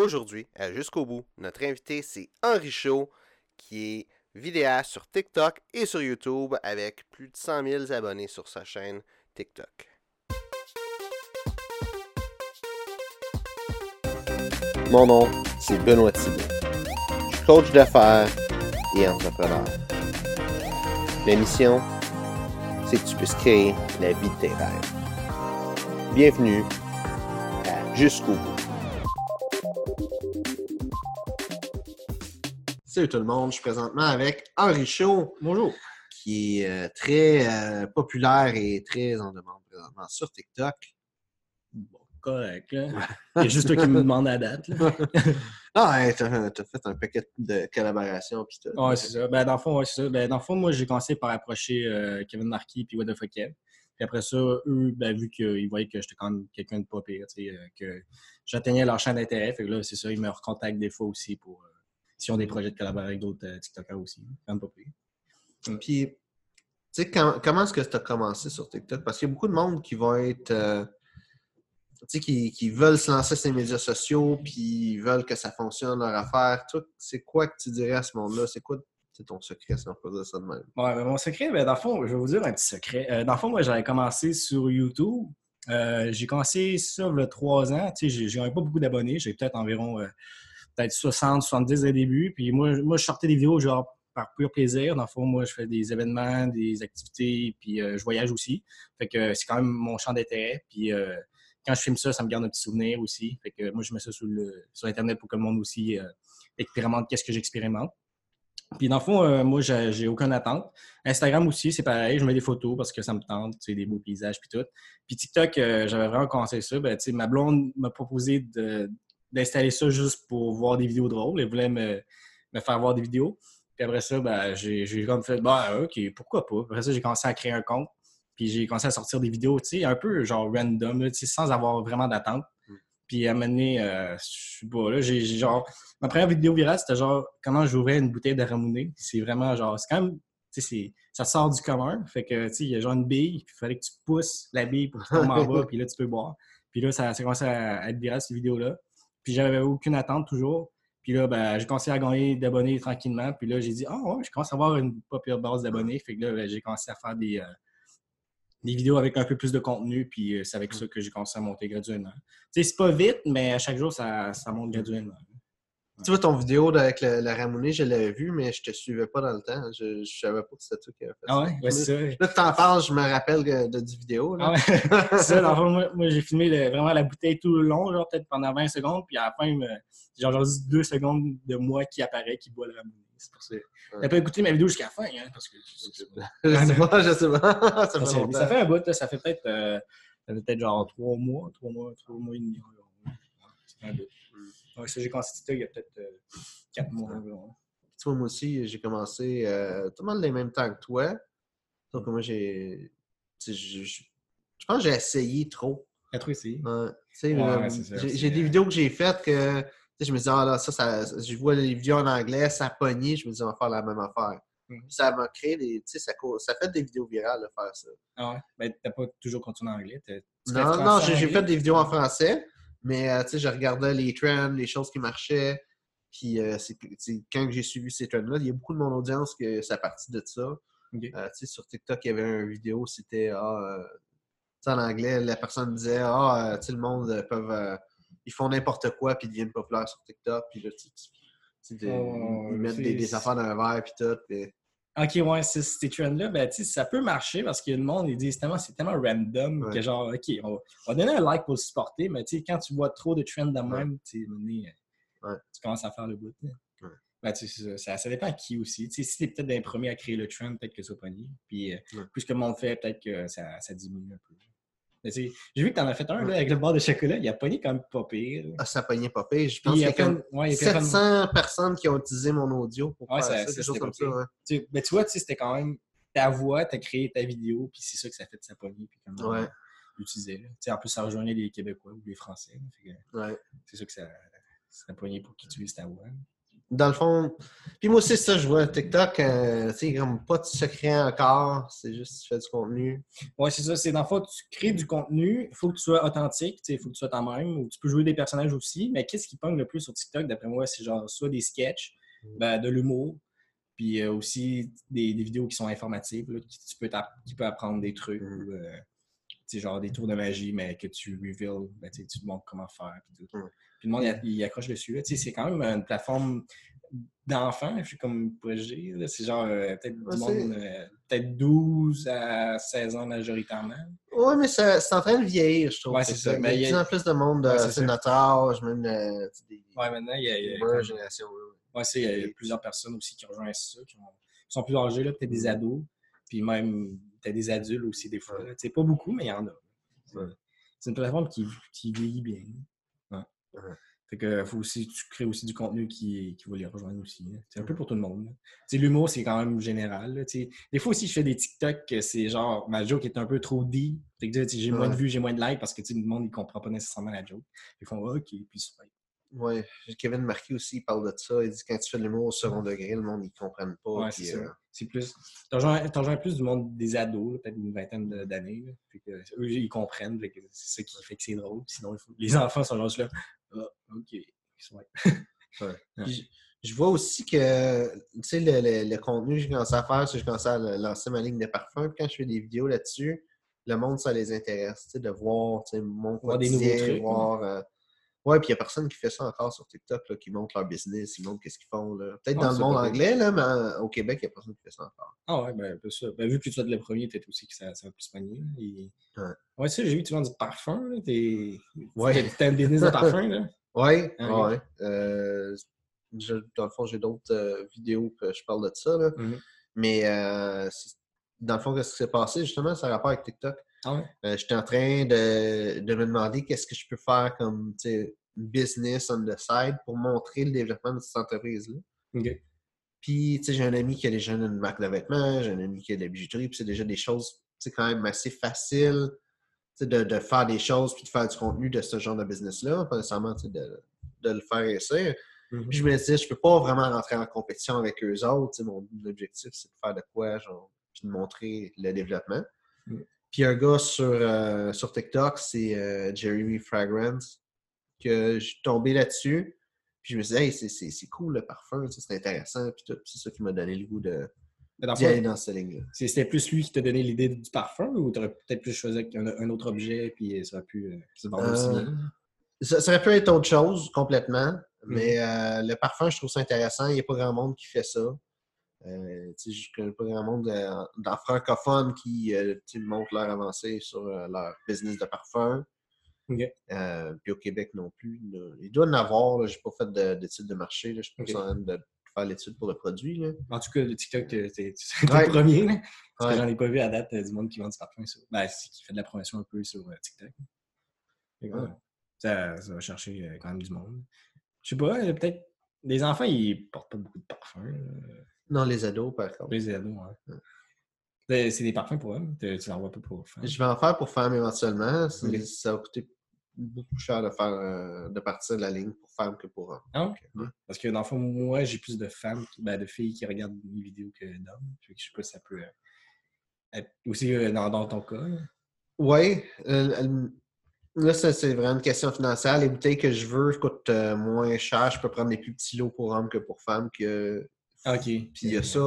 aujourd'hui, à Jusqu'au bout, notre invité, c'est Henri Chaud, qui est vidéaste sur TikTok et sur YouTube avec plus de 100 000 abonnés sur sa chaîne TikTok. Mon nom, c'est Benoît Thibault. Je suis coach d'affaires et entrepreneur. La mission, c'est que tu puisses créer la vie de tes rêves. Bienvenue à Jusqu'au bout. Salut tout le monde, je suis présentement avec Henri Chaud. Bonjour. Qui est euh, très euh, populaire et très en demande présentement sur TikTok. Bon, correct. Là. Il y a juste toi qui me demande la date. Là. ah, ouais, t'as, as fait un paquet de collaborations. Puis tout. Ouais, c'est ça. Ben, dans le fond, ouais, c'est ça. Ben, dans le fond, moi, j'ai commencé par approcher euh, Kevin Marquis puis What the fuck Kev. Puis après ça, eux, ben, vu qu'ils voyaient que j'étais quand même quelqu'un de pas pire, que j'atteignais leur champ d'intérêt, fait que là, c'est ça, ils me recontactent des fois aussi pour euh, s'ils ont des projets de collaborer avec d'autres euh, TikTokers aussi. Quand même pas pire. Puis, tu sais, quand- comment est-ce que tu as commencé sur TikTok? Parce qu'il y a beaucoup de monde qui vont être. euh, tu sais, qui, qui veulent se lancer sur les médias sociaux, puis ils veulent que ça fonctionne leur affaire. C'est quoi que tu dirais à ce monde-là? C'est quoi c'est ton secret, si on peut dire ça de même? Ouais, ben, mon secret, ben, dans le fond, je vais vous dire un petit secret. Euh, dans le fond, moi, j'avais commencé sur YouTube. Euh, j'ai commencé ça il y a trois ans. Tu sais, j'ai- j'avais pas beaucoup d'abonnés. J'ai peut-être environ euh, peut-être 60, 70 au début. Puis moi, moi, je sortais des vidéos genre par pur plaisir. Dans le fond, moi, je fais des événements, des activités, puis euh, je voyage aussi. Fait que euh, c'est quand même mon champ d'intérêt. Puis euh, quand je filme ça, ça me garde un petit souvenir aussi. Fait que moi, je mets ça sur, Internet pour que le monde aussi expérimente qu'est-ce que j'expérimente. Puis dans le fond, moi, j'ai aucune attente. Instagram aussi, c'est pareil. Je mets des photos parce que ça me tente, tu sais, des beaux paysages puis tout. Puis TikTok, j'avais vraiment commencé ça. Ben, tu sais, ma blonde m'a proposé de- d'installer ça juste pour voir des vidéos drôles. Elle voulait me, me faire voir des vidéos. Puis après ça, ben, j'ai j'ai comme fait, bah, OK, pourquoi pas. Après ça, j'ai commencé à créer un compte. Puis j'ai commencé à sortir des vidéos, tu sais, un peu genre random, là, tu sais, sans avoir vraiment d'attente. Mm. Puis à un moment donné, euh, je sais pas, là, j'ai genre Ma première vidéo virale, c'était genre comment j'ouvrais une bouteille de ramouné. C'est vraiment genre, c'est quand même, tu ça sort du commun. Fait que, tu sais, il y a genre une bille, puis il fallait que tu pousses la bille pour qu'il tombe en bas, puis là, tu peux boire. Puis là, ça, ça a commencé à être viral, cette vidéo-là. Puis j'avais aucune attente toujours. Puis là, ben, j'ai commencé à gagner d'abonnés tranquillement. Puis là, j'ai dit, ah ouais, je commence à avoir une pas pire base d'abonnés. Fait que là, ben, j'ai commencé à faire des, euh, des vidéos avec un peu plus de contenu. Puis euh, c'est avec ça que j'ai commencé à monter graduellement. Tu sais, c'est pas vite, mais à chaque jour, ça, ça monte graduellement. Tu vois, ton vidéo avec le, le ramouné, je l'avais vu, mais je te suivais pas dans le temps. Je, je savais pas que c'était toi qui avais fait Ah ça. ouais, ouais, c'est ça. Là, tu t'en parles, je me rappelle que- de, du vidéo. Là. Ah ouais. c'est ça, dans le fond, moi, moi, j'ai filmé le- vraiment la bouteille tout le long, genre peut-être pendant 20 secondes, puis à la fin, genre, genre juste deux secondes de moi qui apparaît, qui boit le ramouné. C'est pour ça. T'as pas écouté ma vidéo jusqu'à la fin, hein, parce que je sais pas, je sais pas. ça fait longtemps. ça fait un bout, là, ça fait peut-être euh, ça fait peut-être genre trois mois, trois mois, trois mois et demi. environ. Ouais, ça ça, j'ai commencé TikTok il y a peut-être euh, quatre mois environ. Tu vois, moi aussi, j'ai commencé euh, tout le monde les mêmes temps que toi. Donc, moi, j'ai. Je je- je pense que j'ai essayé trop. T'as trop essayé? Euh, ça, j'ai des vidéos que j'ai faites que tu sais, je me dis, ah là, ça, ça, je vois les vidéos en anglais, ça pogné, je me dis, on va faire la même affaire. Mhm. Ça m'a créé des. Tu sais, ça, ça fait des vidéos virales de faire ça. Ah ouais? Ben, t'as pas toujours continué en anglais? Non, non, j'ai fait des vidéos en français, mais euh, tu sais, je regardais les trends, les choses qui marchaient. Puis euh, c'est quand j'ai suivi ces trends-là, il y a beaucoup de mon audience que ça partit de ça. Euh, tu sais, sur TikTok, il y avait une vidéo, c'était ah, en anglais, la personne disait Ah, tu sais, le monde peuvent. euh, ils font n'importe quoi puis ils deviennent populaires sur TikTok. Puis là, tu tu- tu Oh, ils mettent des, des affaires dans un verre puis tout. Ok, ouais, c'est- ces trends-là, ben, tu ça peut marcher parce que le monde, ils disent tellement, c'est tellement random Ouais. que genre, ok, on va, on va donner un like pour le supporter, mais tu quand tu vois trop de trends de même, tu donné, Ouais. tu commences à faire le bout. Ben, tu ça, ça, ça dépend à qui aussi. Tu si t'es peut-être d'un premier à créer le trend, peut-être que ça va pogner. Puis, euh, plus que le monde fait, peut-être que ça, ça diminue un peu. Mais J'ai vu que t'en as fait un là, avec le bar de chocolat, il a pogné quand même pas pire. Ah, ça pognait pas pire. Je pense qu'il y a a comme plein de- ouais, il y a plein de- 700 personnes qui ont utilisé mon audio pour Ouais, faire ça- ça, ça, quelque chose c'était comme ça. ouais. Tu, tu vois, tu sais, c'était quand même ta voix, tu as créé ta vidéo, puis c'est ça que ça fait de sa poignée, puis comment Ouais. l'utiliser. là. Tu sais, En plus, ça rejoignait les Québécois ou les Français. C'est ça que ça, ça a poigné pour qu'ils utilisent ta voix. Dans le fond, puis moi aussi, ça, je vois TikTok, euh, tu sais, comme pas de secret encore, c'est juste tu fais du contenu. Ouais, c'est ça. C'est dans le fond, tu crées du contenu, il faut que tu sois authentique, il faut que tu sois toi-même, ou tu peux jouer des personnages aussi. Mais qu'est-ce qui pogne le plus sur TikTok, d'après moi, c'est genre soit des sketchs, Mm. ben, de l'humour, puis euh, aussi des, des vidéos qui sont informatives, là, qui, tu peux t'app- qui peut apprendre des trucs, Mm. ou, euh, tu sais, genre des tours de magie, mais que tu reveals, ben, tu te montres comment faire. Puis, tout. Mm. Puis le monde, il, il accroche dessus. là. Tu sais, C'est quand même une plateforme d'enfants, comme pourrais-je dire. C'est genre euh, peut-être du monde, euh, peut-être 12 à 16 ans majoritairement. Ouais, mais c'est en train de vieillir, je trouve. Ouais, c'est ça. Il y a de plus en plus de monde, Ouais, euh, c'est c'est notre âge, même euh, des Ouais, maintenant, il y a, il y a- boomers, génération. ouais, c'est- il y a plusieurs personnes aussi qui rejoignent ça, qui, ont- qui sont plus âgés, là, peut-être des ados, puis même peut-être des adultes aussi des fois. sais, pas beaucoup, mais il y en a. C'est une plateforme qui, qui vieillit bien. Fait que faut aussi, tu crées aussi du contenu qui, qui va les rejoindre aussi. là. C'est un peu pour tout le monde. sais, L'humour, c'est quand même général. là. Des fois aussi, je fais des TikTok c'est genre, ma joke est un peu trop deep. J'ai moins de vues, j'ai moins de likes parce que le monde, il comprend pas nécessairement la joke. Ils font OK, puis Ouais, Kevin Marquis aussi, il parle de ça. Il dit quand tu fais de l'humour au second degré, le monde, ils comprennent pas. Ouais, c'est euh, plus. T'en rejoins plus du monde des ados, peut-être une vingtaine d'années. eux, ils comprennent. C'est ça qui fait que c'est drôle. Sinon, faut- les enfants sont juste là. Ah, OK. Ouais. Je, je vois aussi que, tu sais, le, le- le contenu que j'ai commencé à faire, c'est que je commençais à lancer ma ligne de parfum. Puis quand je fais des vidéos là-dessus, le monde, ça les intéresse, tu sais, de voir, tu sais, mon Voir des quotidien, nouveaux trucs, voir... euh, Ouais, puis il n'y a personne qui fait ça encore sur TikTok, là, qui montre leur business, ils montrent qu'est-ce qu'ils font. là. Peut-être Ah, dans le monde anglais, là, mais au Québec, il n'y a personne qui fait ça encore. Ah ouais, ben, un peu ça. Ben, vu que tu vas être le premier, peut-être aussi que ça, ça va plus se manier. Et... Ouais. Ouais, ça, j'ai vu que tu vends du parfum. là. T'es... Ouais. T'as- un business de parfum, là? Oui, Ah, ouais. Euh, je- dans le fond, j'ai d'autres euh, vidéos que je parle de ça. Là. Mhm. Mais euh, dans le fond, qu'est-ce qui s'est passé, justement, ça a rapport avec TikTok. Ah ouais? Euh, J'étais en train de, de me demander qu'est-ce que je peux faire comme business on the side pour montrer le développement de cette entreprise-là. Puis, tu sais, j'ai un ami qui a déjà une marque de vêtements, j'ai un ami qui a de la bijouterie, puis c'est déjà des choses, sais, quand même assez sais, de, de faire des choses puis de faire du contenu de ce genre de business-là, pas nécessairement, de, de le faire réussir. Puis je me disais, je peux pas vraiment rentrer en compétition avec eux autres, mon objectif, c'est de faire de quoi, genre, puis de montrer le développement. Mhm. Puis un gars sur, euh, sur TikTok, c'est euh, Jeremy Fragrance, que je suis tombé là-dessus. Puis je me suis dit, hey, c'est- cool le parfum, c'est intéressant. Puis c'est ça qui m'a donné le goût de d'y aller dans cette ligne-là. C'était plus lui qui t'a donné l'idée du parfum ou t'aurais peut-être plus choisi un, un autre objet puis ça aurait pu euh, se vendre aussi bien? Ça, ça aurait pu être autre chose complètement, Mhm. mais euh, le parfum, je trouve ça intéressant. Il n'y a pas grand monde qui fait ça. Euh, tu je connais pas grand monde euh, dans francophone qui euh, tu montrent leur avancée sur euh, leur business de parfum. Euh, puis au Québec non plus. là. Il doit en avoir. Je n'ai pas fait de- d'études de, marché. Je suis plus OK. en train de faire l'étude pour le produit. Là. En tout cas, le TikTok, t'es Ouais. le premier. là. Parce Ouais. que j'en ai pas vu à date euh, du monde qui vend du parfum sur. Ben, qui fait de la promotion un peu sur TikTok. Ouais. Ça, ça va chercher quand même du monde. Je sais pas, peut-être. Les enfants, ils portent pas beaucoup de parfums. Non, les ados, par contre. Les ados, ouais. C'est c'est des parfums pour eux. Tu tu l'envoies pas pour femmes. Je vais en faire pour femmes éventuellement. Ça va coûter beaucoup plus cher de faire euh, de partir de la ligne pour femmes que pour hommes. Ah, ok. Ouais. Parce que dans le fond, moi, j'ai plus de femmes, ben, de filles qui regardent mes vidéos que d'hommes. Je sais pas si ça peut euh, être aussi euh, dans, dans ton cas. Oui. là, c'est vraiment une question financière. Les bouteilles que je veux coûtent moins cher. Je peux prendre des plus petits lots pour hommes que pour femmes. Que... Ah, OK. Puis il y a ça.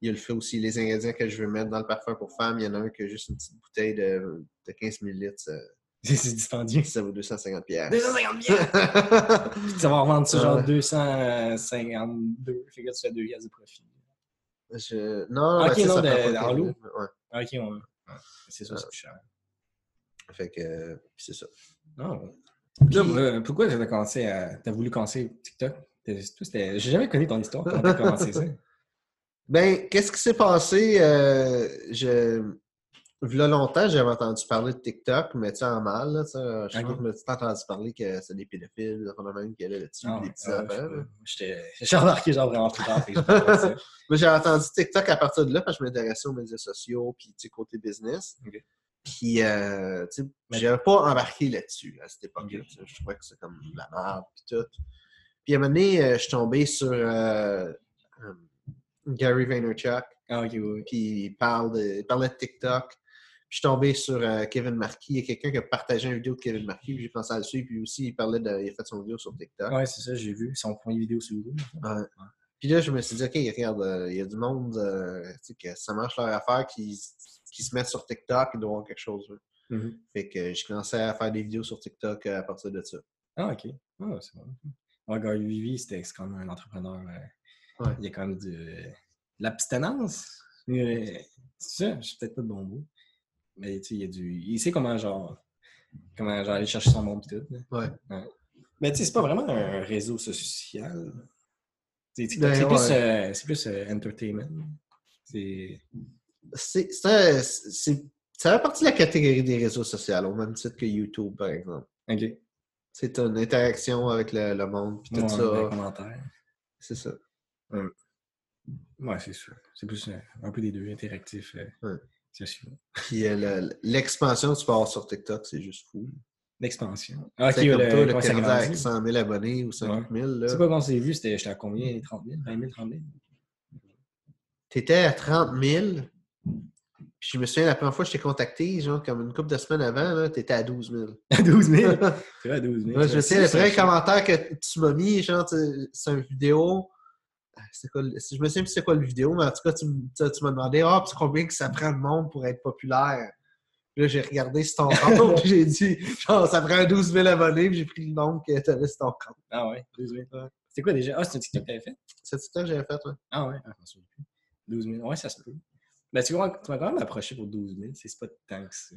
Il y a le fait aussi, les ingrédients que je veux mettre dans le parfum pour femmes. Il y en a un qui a juste une petite bouteille de, de 15 ml. Ça, C'est dispendieux. ça vaut 250 pièces. 250 Puis tu vas revendre ça genre Ouais. 252. Fait que tu fais 2 piastres de profit. Je... Non, Ok, ben, non, ça de- prend pas dans le- l'eau? Ouais. Ah, OK, ouais. Ouais. C'est ça, c'est plus cher. Fait que, euh, puis c'est ça. Ah, ouais. Là, euh, pourquoi tu as commencé à. T'as voulu commencer TikTok? J'ai jamais connu ton histoire. Comment t'as commencé ça? Ben, qu'est-ce qui s'est passé? Euh, je... V'là longtemps, j'avais entendu parler de TikTok, mais tu sais, en mal. Là, je Ok. crois que je me suis entendu parler que c'est des pédophiles, des affaires de même qui allaient là-dessus, Ah, des petits Ah, enfants. J'étais- J'ai remarqué genre vraiment tard. fait que j'ai entendu TikTok à partir de là, parce que je m'intéressais aux médias sociaux, puis tu côté business. Puis, euh, tu sais, Mais- j'avais pas embarqué là-dessus à cette époque-là. Je trouvais que c'est comme de la merde, puis tout. Puis à un moment donné, euh, je suis tombé sur euh, euh, Gary Vaynerchuk. Ah, oui. oui. Puis il, parle de, il parlait de TikTok. Puis je suis tombé sur euh, Kevin Marquis. Il y a quelqu'un qui a partagé une vidéo de Kevin Marquis. Puis j'ai pensé à le suivre. Puis aussi, il parlait de. Il a fait son vidéo sur TikTok. Ouais, c'est ça, j'ai vu. Son premier vidéo sur YouTube. Ouais. Puis là, je me suis dit, OK, regarde, euh, il y a du monde euh, tu sais, que ça marche leur affaire qui, qui se mettent sur TikTok, il doit y avoir quelque chose. là. Mhm. Fait que j'ai commencé à faire des vidéos sur TikTok à partir de ça. Ah, ok. Ah, c'est bon. Ouais, Gary Vivi, c'était c'est quand même un entrepreneur. euh, Ouais. Il y a quand même de l'abstinence. Euh, C'est ça, je suis peut-être pas de bon mot. Mais tu sais, il y a du. Il sait comment genre. Comment genre aller chercher son monde et tout. Ouais. Mais tu sais, c'est pas vraiment un réseau social. Ben, TikTok, C'est plus, euh, plus euh, entertainment. C'est- ça fait partie de la catégorie des réseaux sociaux, au même titre que YouTube, par exemple. Ok. C'est une interaction avec le, le monde, puis tout Ouais, ça. C'est ça. Ouais, c'est sûr. C'est plus un peu des deux, interactifs. euh, sociaux. Puis euh, le- l'expansion que tu peux avoir sur TikTok, c'est juste fou. L'expansion. Ah, ok, C'est comme le, toi, le Canada avec grandit. 100 000 abonnés ou 50 000, là. C'est quoi quand c'est vu? C'était j'étais à combien? 30 000? 20 000, 30 000? T'étais à 30 000. Puis je me souviens, la première fois que je t'ai contacté, genre comme une couple de semaines avant, là, t'étais à 12 000. À 12 000? C'est vrai, à 12 000. Ouais, je me C'est souviens, le premier commentaire que tu m'as mis, genre, tu- c'est une vidéo. Ah, c'est quoi Je me souviens plus c'est quoi le vidéo, mais en tout cas, tu, tu- tu m'as demandé Ah, puis combien que ça prend de monde pour être populaire. Puis là, j'ai regardé sur ton compte, puis j'ai dit genre, ça prend 12 000 abonnés, puis j'ai pris le nombre que tu avais sur ton compte. Ah ouais, 12 000. C'était quoi déjà? Ah, c'est un TikTok que t'avais fait? C'est ça que j'avais fait, ouais. Ah ouais, ah, je m'en souviens plus. 12 000. Ouais, ça se peut. Ben, tu m'as quand même approché pour 12 000. C'est pas tant que ça.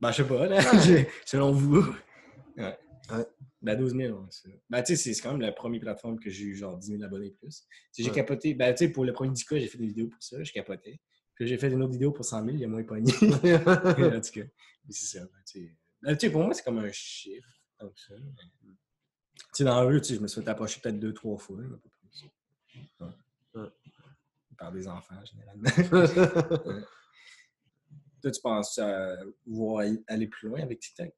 Ben, je sais pas, là. J'ai- Selon vous. Ouais. Ouais. Ben, 12 000, ouais, c'est Ben, tu sais, c'est- quand même la première plateforme que j'ai eu genre 10 000 abonnés plus. J'ai Ouais. capoté. Ben, tu sais, pour le premier 10K, j'ai fait des vidéos pour ça. Je capotais. Puis j'ai fait une autre vidéo pour 100 000, il y a moins pogné. en tout cas, mais c'est ça. ben, tu sais. Ben, tu sais, pour moi, c'est comme un chiffre. Ça. mais- Tu sais, dans la rue, tu sais, je me suis fait approcher peut-être deux, trois fois. mais pas plus. Ouais. Ouais. Par des enfants, généralement. Toi, tu penses voir aller plus loin avec TikTok?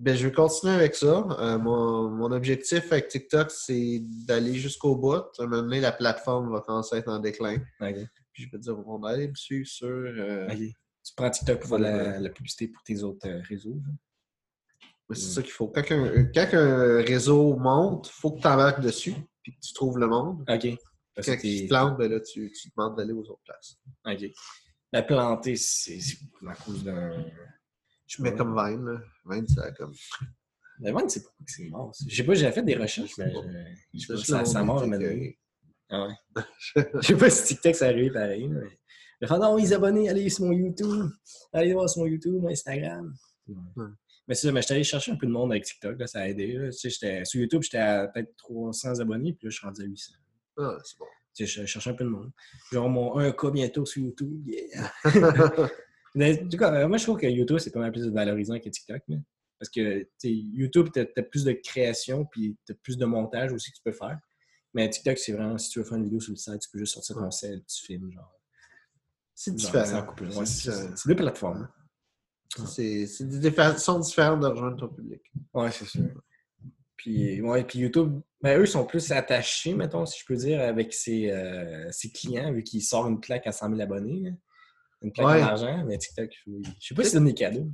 Ben, je vais continuer avec ça. Euh, mon, mon objectif avec TikTok, c'est d'aller jusqu'au bout. À un moment donné, la plateforme va commencer à être en déclin. Puis je vais dire, on va aller me suivre sur. euh. Tu prends TikTok pour la, la publicité pour tes autres euh, réseaux? c'est ça qu'il faut. Quand un, quand un réseau monte, il faut que tu embarques dessus puis que tu trouves le monde. OK. Quand il t'es- se plante, ben là, tu, tu demandes d'aller aux autres places. OK. La planter, c'est à cause d'un. Je mets comme Vine, là. Vine, ça comme. La vente, c'est pas que c'est mort. Je sais pas, j'ai fait des recherches, mais je- je sais pas, ça. Ah ouais. Je sais pas si TikTok ça arrivé pareil, mais. Je fais non, les abonnés, allez sur mon YouTube. Allez voir sur mon YouTube, mon Instagram. Ouais. Mais c'est ça, mais j'étais allé chercher un peu de monde avec TikTok, là, ça a aidé. là. Tu sais, j'étais- sur YouTube, j'étais à peut-être 300 abonnés, puis là, je suis rendu à 800. Ah, c'est bon. Tu sais, je cherchais un peu de monde. Genre mon 1K bientôt sur YouTube, yeah! Mais, en tout cas, euh, moi, je trouve que YouTube, c'est pas mal plus valorisant que TikTok. Parce que YouTube, tu as, plus de création puis tu as plus de montage aussi que tu peux faire. Mais TikTok, c'est vraiment, si tu veux faire une vidéo sur le site, tu peux juste sortir ton sel, tu filmes. Genre, C'est différent. Ouais, C'est deux plateformes. C'est c'est des façons différentes de rejoindre ton public. Ouais, c'est sûr. Puis, ouais, puis YouTube, ben, eux sont plus attachés, mettons, si je peux dire, avec ses, euh, ses clients, vu qu'ils sortent une plaque à 100 000 abonnés. là. Une plaque Ouais. en argent, mais TikTok, je je sais pas si c'est des cadeaux.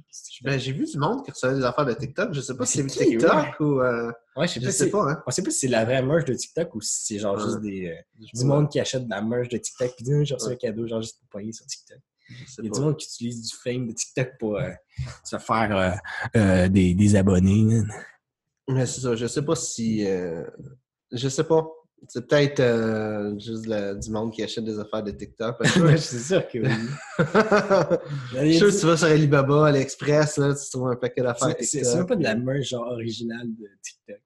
Ben, j'ai vu du monde qui recevait des affaires de TikTok. Je sais pas Mais si c'est TikTok ou. euh, Ouais, je sais je pas, sais pas, hein. On sait pas si c'est la vraie merch de TikTok ou si c'est genre Ouais. juste des, euh, du monde qui achète de la merch de TikTok puis dit j'ai reçu un cadeau genre juste pour payer sur TikTok. Il y a pas. du monde qui utilise du fame de TikTok pour euh, se faire des, des abonnés. man. Mais c'est ça, je sais pas si. euh, Je sais pas. C'est peut-être euh, juste du monde qui achète des affaires de TikTok. Ouais, c'est sûr que oui. Je suis sûr que tu vas sur Alibaba, AliExpress, là, tu trouves un paquet d'affaires TikTok. c'est même pas de la merch genre originale de TikTok.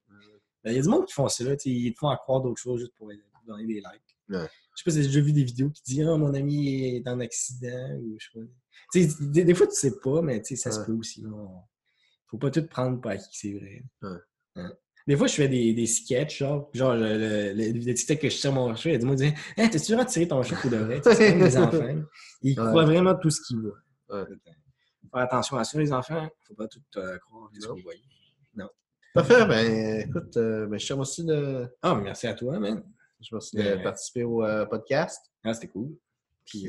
Ben, Il y a du monde qui font ça, là, ils te font à croire d'autres choses juste pour donner des likes. Ouais. Je sais pas si j'ai déjà vu des vidéos qui disent Ah, mon ami est en accident ou je sais pas. Des, des fois, tu sais pas, mais ça se peut aussi. Faut pas tout prendre pour acquis c'est vrai. Des fois, je fais des, des sketchs, genre, genre le, le, le, que je tire mon chat, il qui dit Hey, t'as-tu vraiment tiré ton chat pour de vrai? Tu sais, C'est des enfants. Ils Ouais. croient vraiment tout ce qu'ils voient. Ouais. Faut faire attention à ça, les enfants. Faut pas tout euh, croire ce que vous voyez. Non. Parfait, ben écoute, euh, ben, je te remercie de, Ah, mais merci à toi, man. je te remercie de Ben- participer au euh, podcast. Ah, c'était cool. Puis,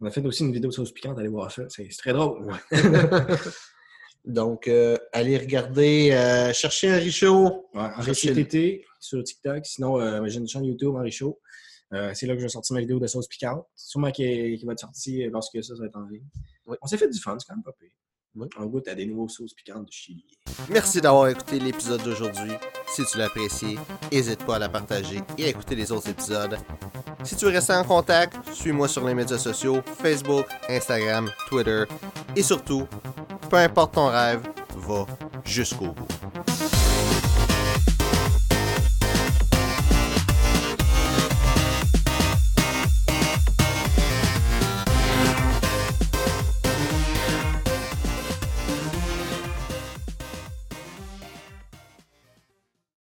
on a fait aussi une vidéo sauce piquante, allez voir ça. C'est c'est très drôle. Donc, euh, allez regarder, euh, chercher un Richaud. Ouais, Henri Cherchez- TT sur TikTok. Sinon, euh, j'ai une chaîne YouTube. Euh, c'est là que je vais sortir ma vidéo de sauce piquante. Sûrement qui, qui va être sortie lorsque ça, ça va être en ligne. Oui. On s'est fait du fun, c'est quand même pas pire. Oui. On goûte à des nouveaux sauces piquantes de Chili. Merci d'avoir écouté l'épisode d'aujourd'hui. Si tu l'as apprécié, n'hésite pas à la partager et à écouter les autres épisodes. Si tu veux rester en contact, suis-moi sur les médias sociaux, Facebook, Instagram, Twitter et surtout, peu importe ton rêve, va jusqu'au bout.